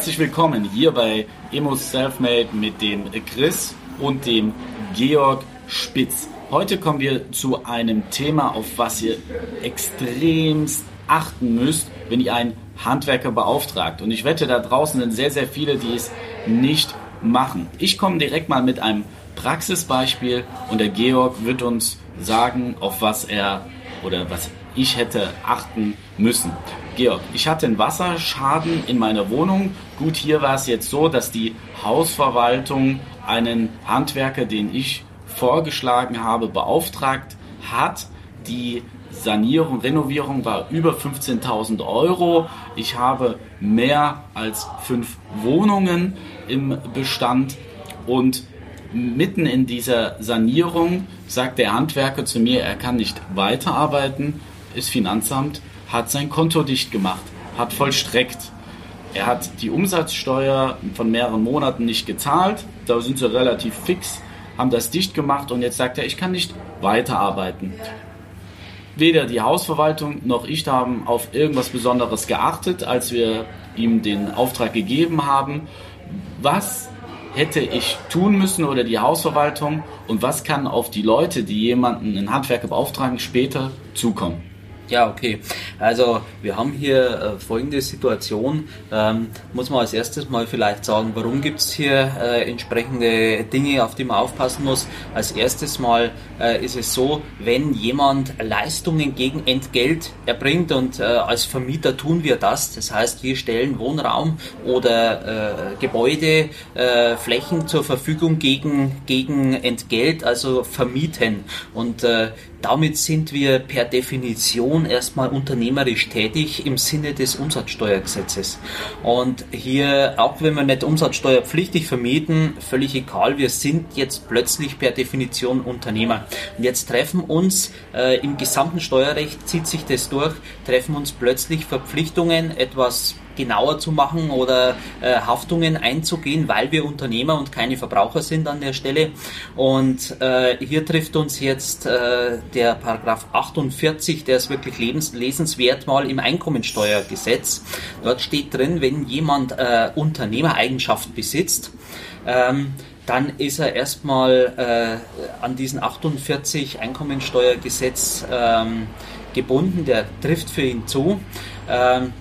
Herzlich willkommen hier bei Emo Selfmade mit dem Chris und dem Georg Spitz. Heute kommen wir zu einem Thema, auf was ihr extremst achten müsst, wenn ihr einen Handwerker beauftragt. Und ich wette, da draußen sind sehr, sehr viele, die es nicht machen. Ich komme direkt mal mit einem Praxisbeispiel und der Georg wird uns sagen, auf was er oder was ich hätte achten müssen. Georg, ich hatte einen Wasserschaden in meiner Wohnung. Gut, hier war es jetzt so, dass die Hausverwaltung einen Handwerker, den ich vorgeschlagen habe, beauftragt hat. Die Sanierung, Renovierung war über 15.000 Euro. Ich habe mehr als fünf Wohnungen im Bestand und mitten in dieser Sanierung sagt der Handwerker zu mir, er kann nicht weiterarbeiten. Das Finanzamt hat sein Konto dicht gemacht, hat vollstreckt. Er hat die Umsatzsteuer von mehreren Monaten nicht gezahlt. Da sind sie relativ fix, haben das dicht gemacht und jetzt sagt er, ich kann nicht weiterarbeiten. Weder die Hausverwaltung noch ich haben auf irgendwas Besonderes geachtet, als wir ihm den Auftrag gegeben haben. Was hätte ich tun müssen oder die Hausverwaltung und was kann auf die Leute, die jemanden, einen Handwerker beauftragen, später zukommen? Ja, okay. Also wir haben hier äh, folgende Situation. Ähm, muss man als erstes mal vielleicht sagen, warum gibt es hier äh, entsprechende Dinge, auf die man aufpassen muss. Als erstes mal äh, ist es so, wenn jemand Leistungen gegen Entgelt erbringt und äh, als Vermieter tun wir das. Das heißt, wir stellen Wohnraum oder äh, Gebäude, äh, Flächen zur Verfügung gegen, gegen Entgelt, also vermieten. Und damit sind wir per Definition erstmal unternehmerisch tätig im Sinne des Umsatzsteuergesetzes. Und hier, auch wenn wir nicht umsatzsteuerpflichtig vermieten, völlig egal, wir sind jetzt plötzlich per Definition Unternehmer. Und jetzt treffen uns äh, im gesamten Steuerrecht, zieht sich das durch, treffen uns plötzlich Verpflichtungen, etwas genauer zu machen oder äh, Haftungen einzugehen, weil wir Unternehmer und keine Verbraucher sind an der Stelle. Und äh, hier trifft uns jetzt äh, der Paragraph 48, der ist wirklich lebens lesenswert mal im Einkommensteuergesetz. Dort steht drin, wenn jemand äh, Unternehmereigenschaft besitzt, ähm, dann ist er erstmal äh, an diesen 48 Einkommensteuergesetz ähm, gebunden, der trifft für ihn zu. Ähm,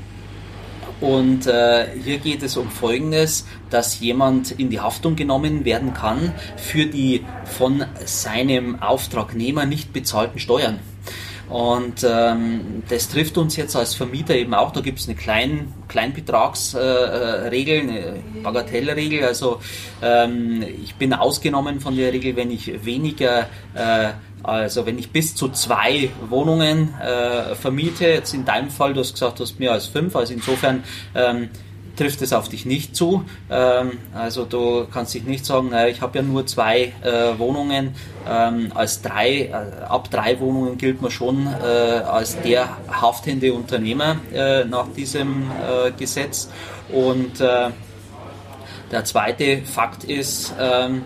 und äh, hier geht es um Folgendes, dass jemand in die Haftung genommen werden kann für die von seinem Auftragnehmer nicht bezahlten Steuern. Und ähm, das trifft uns jetzt als Vermieter eben auch. Da gibt es eine Klein, Kleinbetragsregel, äh, eine Bagatellregel. Also ähm, ich bin ausgenommen von der Regel, wenn ich weniger äh, also wenn ich bis zu zwei Wohnungen äh, vermiete, jetzt in deinem Fall, du hast gesagt, du hast mehr als fünf, also insofern ähm, trifft es auf dich nicht zu. Ähm, also du kannst dich nicht sagen, äh, ich habe ja nur zwei äh, Wohnungen. Ähm, als drei, äh, ab drei Wohnungen gilt man schon äh, als der haftende Unternehmer äh, nach diesem äh, Gesetz. Und der zweite Fakt ist, ähm,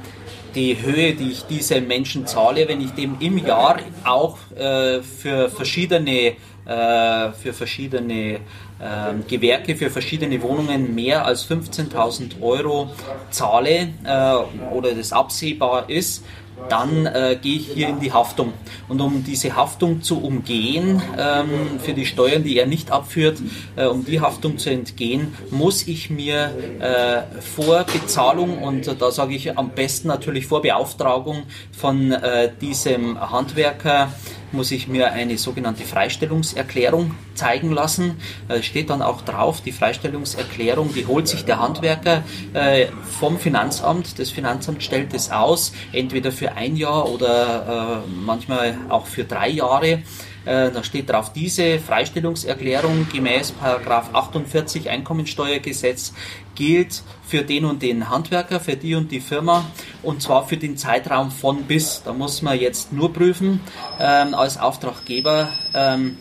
die Höhe, die ich diesen Menschen zahle, wenn ich dem im Jahr auch äh, für verschiedene, äh, für verschiedene äh, Gewerke, für verschiedene Wohnungen mehr als 15.000 Euro zahle äh, oder das absehbar ist, dann äh, gehe ich hier in die Haftung. Und um diese Haftung zu umgehen, ähm, für die Steuern, die er nicht abführt, äh, um die Haftung zu entgehen, muss ich mir äh, vor Bezahlung und da sage ich am besten natürlich vor Beauftragung von äh, diesem Handwerker muss ich mir eine sogenannte Freistellungserklärung zeigen lassen. Äh, steht dann auch drauf, die Freistellungserklärung, die holt sich der Handwerker äh, vom Finanzamt. Das Finanzamt stellt es aus, entweder für ein Jahr oder äh, manchmal auch für drei Jahre. Äh, da steht drauf, diese Freistellungserklärung gemäß Paragraph 48 Einkommensteuergesetz gilt für den und den Handwerker, für die und die Firma und zwar für den Zeitraum von bis. Da muss man jetzt nur prüfen ähm, als Auftraggeber. Ähm,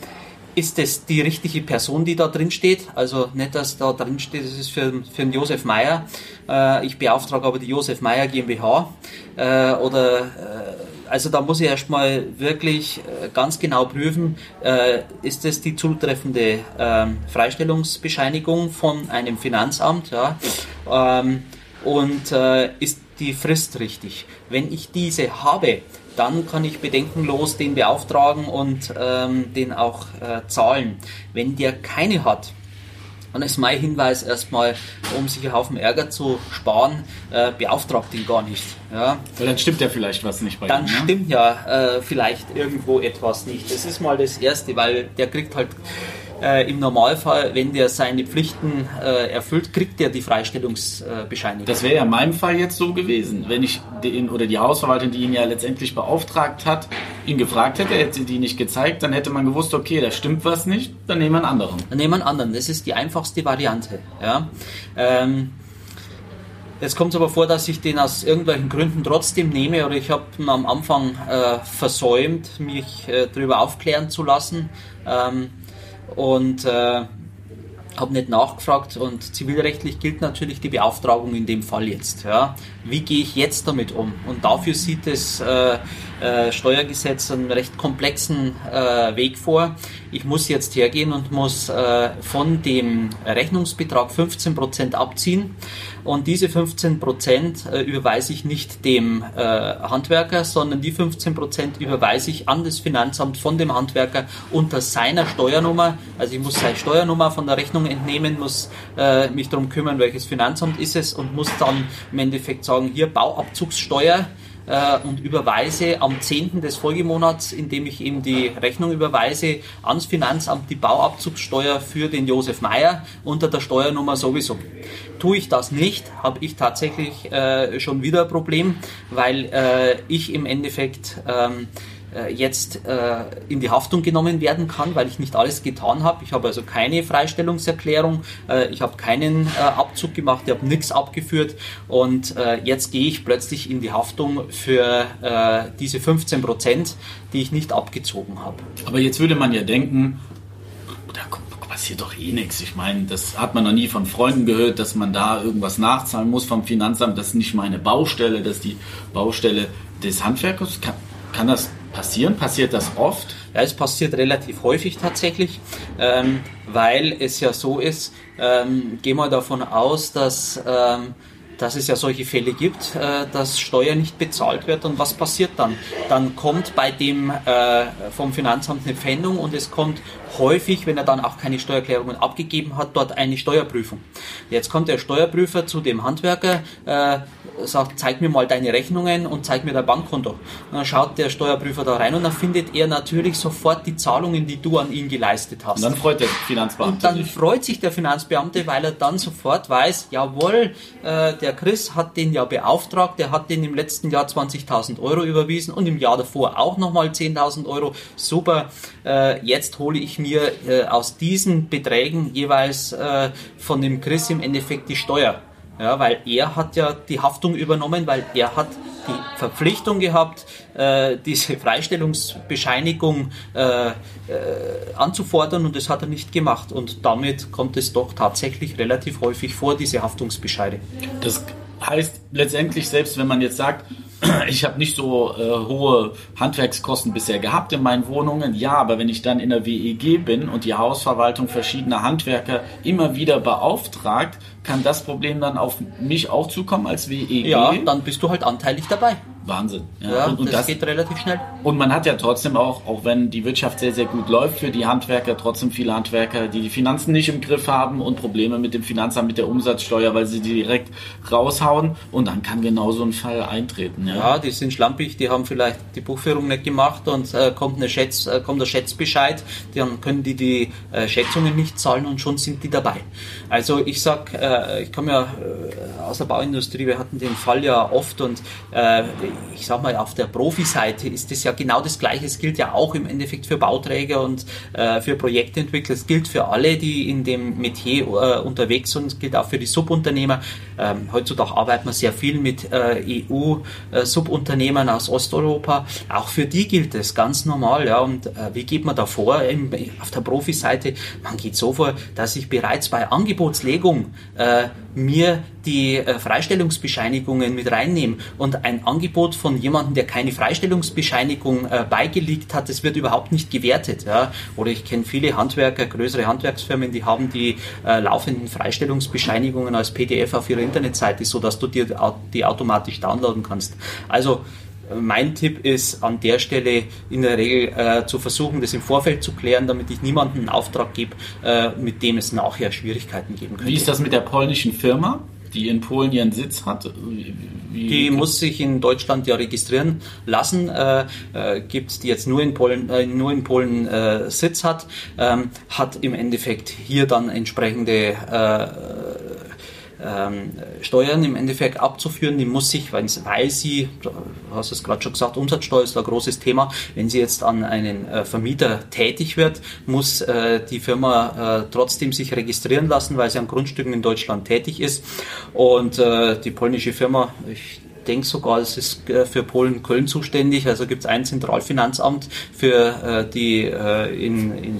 ist es die richtige Person, die da drin steht? Also nicht, dass da drin steht, das ist für, für den Josef Meyer. Äh, ich beauftrage aber die Josef Meyer GmbH. Äh, oder äh, also da muss ich erstmal wirklich äh, ganz genau prüfen, äh, ist es die zutreffende ähm, Freistellungsbescheinigung von einem Finanzamt, ja? Ähm, und äh, ist die Frist richtig? Wenn ich diese habe, dann kann ich bedenkenlos den beauftragen und ähm, den auch zahlen. Wenn der keine hat, dann ist mein Hinweis erstmal, um sich einen Haufen Ärger zu sparen, äh, beauftragt ihn gar nicht. Ja. Weil dann stimmt ja vielleicht was nicht bei Dann ihm. ne? stimmt ja äh, vielleicht irgendwo etwas nicht. Das ist mal das Erste, weil der kriegt halt äh, im Normalfall, wenn der seine Pflichten äh, erfüllt, kriegt er die Freistellungsbescheinigung. Das wäre ja in meinem Fall jetzt so gewesen. Wenn ich den oder die Hausverwaltung, die ihn ja letztendlich beauftragt hat, ihn gefragt hätte, hätte sie die nicht gezeigt, dann hätte man gewusst, okay, da stimmt was nicht, dann nehmen wir einen anderen. Dann nehmen wir einen anderen. Das ist die einfachste Variante. Ja. Ähm, Jetzt kommt es aber vor, dass ich den aus irgendwelchen Gründen trotzdem nehme oder ich habe am Anfang äh, versäumt, mich äh, darüber aufklären zu lassen ähm, und äh, habe nicht nachgefragt und zivilrechtlich gilt natürlich die Beauftragung in dem Fall jetzt. Ja. Wie gehe ich jetzt damit um? Und dafür sieht das äh, äh, Steuergesetz einen recht komplexen äh, Weg vor. Ich muss jetzt hergehen und muss äh, von dem Rechnungsbetrag 15% abziehen und diese 15% äh, überweise ich nicht dem äh, Handwerker, sondern die 15% überweise ich an das Finanzamt von dem Handwerker unter seiner Steuernummer. Also ich muss seine Steuernummer von der Rechnung entnehmen, muss mich darum kümmern, welches Finanzamt ist es und muss dann im Endeffekt sagen, hier Bauabzugssteuer äh, und überweise am 10. des Folgemonats, indem ich ihm die Rechnung überweise, ans Finanzamt die Bauabzugssteuer für den Josef Meyer unter der Steuernummer sowieso. Tue ich das nicht, habe ich tatsächlich äh, schon wieder ein Problem, weil äh, ich im Endeffekt ähm, äh, jetzt äh, in die Haftung genommen werden kann, weil ich nicht alles getan habe. Ich habe also keine Freistellungserklärung, äh, ich habe keinen äh, Abzug gemacht, ich habe nichts abgeführt und äh, jetzt gehe ich plötzlich in die Haftung für äh, diese 15 Prozent, die ich nicht abgezogen habe. Aber jetzt würde man ja denken, da passiert doch eh nichts. Ich meine, das hat man noch nie von Freunden gehört, dass man da irgendwas nachzahlen muss vom Finanzamt. Das ist nicht meine Baustelle, das ist die Baustelle des Handwerkers. Kann, kann das passieren? Passiert das oft? Ja, es passiert relativ häufig tatsächlich, ähm, weil es ja so ist, ähm, gehen wir davon aus, dass, ähm, dass es ja solche Fälle gibt, äh, dass Steuer nicht bezahlt wird und was passiert dann? Dann kommt bei dem äh, vom Finanzamt eine Pfändung und es kommt häufig, wenn er dann auch keine Steuererklärungen abgegeben hat, dort eine Steuerprüfung. Jetzt kommt der Steuerprüfer zu dem Handwerker, äh, sagt, zeig mir mal deine Rechnungen und zeig mir dein Bankkonto. Und dann schaut der Steuerprüfer da rein und dann findet er natürlich sofort die Zahlungen, die du an ihn geleistet hast. Und dann freut der Finanzbeamte Und dann sich. freut sich der Finanzbeamte, weil er dann sofort weiß, jawohl, äh, der Chris hat den ja beauftragt, der hat den im letzten Jahr 20.000 Euro überwiesen und im Jahr davor auch nochmal 10.000 Euro. Super, äh, jetzt hole ich mir äh, aus diesen Beträgen jeweils äh, von dem Chris im Endeffekt die Steuer. Ja, weil er hat ja die Haftung übernommen, weil er hat die Verpflichtung gehabt, äh, diese Freistellungsbescheinigung äh, äh, anzufordern und das hat er nicht gemacht. Und damit kommt es doch tatsächlich relativ häufig vor, diese Haftungsbescheide. Das heißt letztendlich, selbst wenn man jetzt sagt, ich habe nicht so äh, hohe Handwerkskosten bisher gehabt in meinen Wohnungen, ja, aber wenn ich dann in der WEG bin und die Hausverwaltung verschiedener Handwerker immer wieder beauftragt, kann das Problem dann auf mich auch zukommen als WEG? Ja, dann bist du halt anteilig dabei. Wahnsinn. Ja, und, und das, das, geht relativ schnell. und man hat ja trotzdem auch, auch wenn die Wirtschaft sehr, sehr gut läuft für die Handwerker, trotzdem viele Handwerker, die die Finanzen nicht im Griff haben und Probleme mit dem Finanzamt, mit der Umsatzsteuer, weil sie die direkt raushauen und dann kann genau so ein Fall eintreten. Ja. Ja, die sind schlampig, die haben vielleicht die Buchführung nicht gemacht und äh, kommt, eine Schätz, äh, kommt der Schätzbescheid, dann können die die äh, Schätzungen nicht zahlen und schon sind die dabei. Also ich sag, äh, ich komme ja äh, aus der Bauindustrie, wir hatten den Fall ja oft und äh, ich sag mal, auf der Profi-Seite ist das ja genau das Gleiche. Es gilt ja auch im Endeffekt für Bauträger und äh, für Projektentwickler. Es gilt für alle, die in dem Metier äh, unterwegs sind. Es gilt auch für die Subunternehmer. Ähm, heutzutage arbeiten wir sehr viel mit äh, EU-Subunternehmern aus Osteuropa. Auch für die gilt es ganz normal. Ja. Und äh, wie geht man da vor? Im, auf der Profi-Seite, man geht so vor, dass ich bereits bei Angebotslegung äh, mir die äh, Freistellungsbescheinigungen mit reinnehmen und ein Angebot von jemandem, der keine Freistellungsbescheinigung äh, beigelegt hat, das wird überhaupt nicht gewertet. Ja? Oder ich kenne viele Handwerker, größere Handwerksfirmen, die haben die äh, laufenden Freistellungsbescheinigungen als PDF auf ihrer Internetseite, so dass du dir die automatisch downloaden kannst. Also mein Tipp ist an der Stelle in der Regel äh, zu versuchen, das im Vorfeld zu klären, damit ich niemanden einen Auftrag gebe, äh, mit dem es nachher Schwierigkeiten geben könnte. Wie ist das mit der polnischen Firma? die in Polen ihren Sitz hat? Wie die muss sich in Deutschland ja registrieren lassen, äh, äh, gibt, die jetzt nur in Polen, äh, nur in Polen äh, Sitz hat, ähm, hat im Endeffekt hier dann entsprechende äh, ähm, Steuern im Endeffekt abzuführen. Die muss sich, weil, sie, du hast es gerade schon gesagt, Umsatzsteuer ist ein großes Thema. Wenn sie jetzt an einen äh, Vermieter tätig wird, muss äh, die Firma äh, trotzdem sich registrieren lassen, weil sie an Grundstücken in Deutschland tätig ist. Und äh, die polnische Firma, ich denke sogar, es ist äh, für Polen Köln zuständig. Also gibt es ein Zentralfinanzamt für äh, die äh, in, in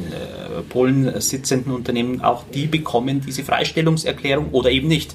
Polen sitzenden Unternehmen. Auch die bekommen diese Freistellungserklärung oder eben nicht.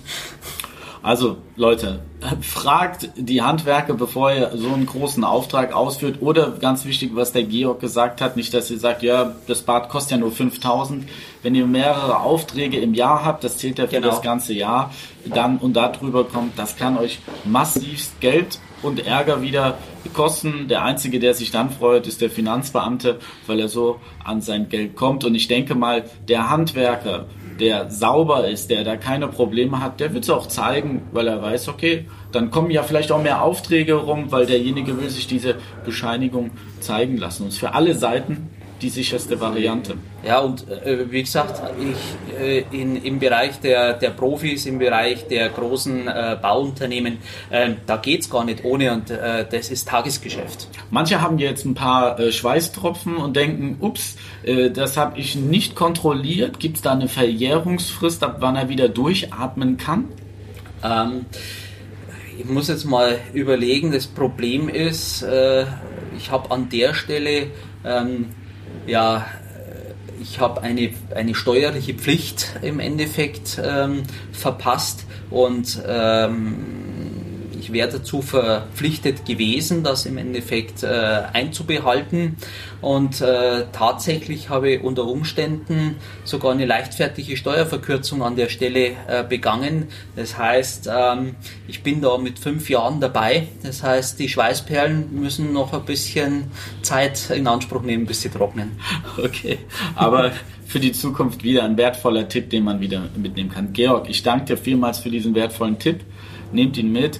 Also Leute, fragt die Handwerker, bevor ihr so einen großen Auftrag ausführt. Oder ganz wichtig, was der Georg gesagt hat, nicht, dass ihr sagt, ja, das Bad kostet ja nur 5000. Wenn ihr mehrere Aufträge im Jahr habt, das zählt ja für genau. das ganze Jahr, dann und darüber kommt, das kann euch massivst Geld und Ärger wieder kosten. Der Einzige, der sich dann freut, ist der Finanzbeamte, weil er so an sein Geld kommt. Und ich denke mal, der Handwerker, der sauber ist, der da keine Probleme hat, der wird es auch zeigen, weil er weiß, okay, dann kommen ja vielleicht auch mehr Aufträge rum, weil derjenige will sich diese Bescheinigung zeigen lassen. Und für alle Seiten die sicherste Variante. Ja, und äh, wie gesagt, ich, äh, in, im Bereich der, der Profis, im Bereich der großen äh, Bauunternehmen, äh, da geht es gar nicht ohne und äh, das ist Tagesgeschäft. Manche haben jetzt ein paar äh, Schweißtropfen und denken, ups, das habe ich nicht kontrolliert. Gibt es da eine Verjährungsfrist, ab wann er wieder durchatmen kann? Ähm, ich muss jetzt mal überlegen, das Problem ist, ich habe an der Stelle ähm, ja, ich habe eine, eine steuerliche Pflicht im Endeffekt ähm, verpasst und ähm, ich wäre dazu verpflichtet gewesen, das im Endeffekt äh, einzubehalten. Und äh, tatsächlich habe ich unter Umständen sogar eine leichtfertige Steuerverkürzung an der Stelle äh, begangen. Das heißt, ähm, ich bin da mit fünf Jahren dabei. Das heißt, die Schweißperlen müssen noch ein bisschen Zeit in Anspruch nehmen, bis sie trocknen. Okay, aber für die Zukunft wieder ein wertvoller Tipp, den man wieder mitnehmen kann. Georg, ich danke dir vielmals für diesen wertvollen Tipp. Nehmt ihn mit